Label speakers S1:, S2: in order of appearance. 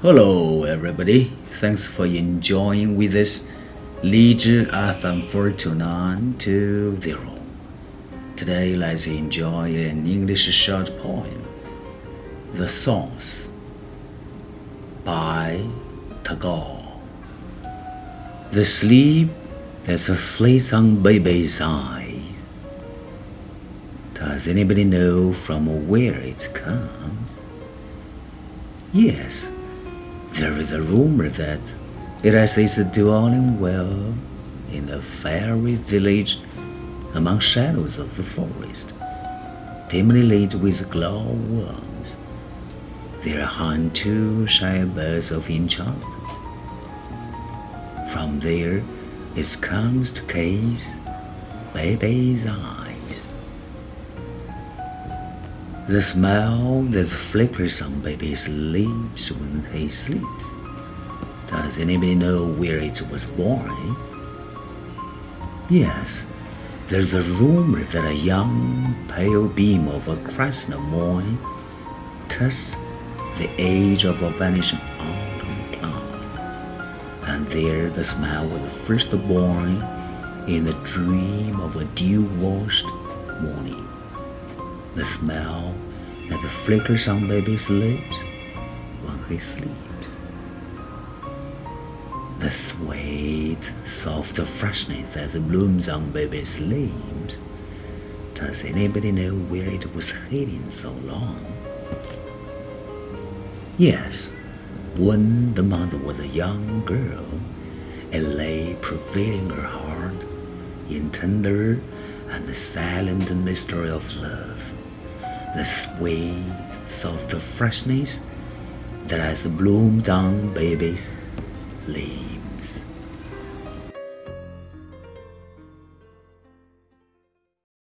S1: Hello, everybody. Thanks for enjoying with us 荔枝 FM 42920. Today, let's enjoy an English short poem, The Source by Tagore. The sleep that flits on baby's eyes. Does anybody know from where it comes? Yes. There is a rumor that it has its dwelling well in a fairy village among shadows of the forest, dimly lit with glowworms. There hung two shy birds of enchantment. From there it comes to gaze baby's eyes. The smile that flickers on baby's lips when he sleeps. Does anybody know where it was born? Yes, there's a rumor that a young pale beam of a crescent moon touched the edge of a vanishing autumn cloud, and there the smile was first born in the dream of a dew-washed morning the smell that flickers on baby's lips when he sleeps. The sweet, soft freshness that blooms on baby's lips. Does anybody know where it was hidden so long? Yes, when the mother was a young girl, it lay prevailing her heart in tender and silent mystery of love the sweet, soft freshness that has bloomed on baby's lips.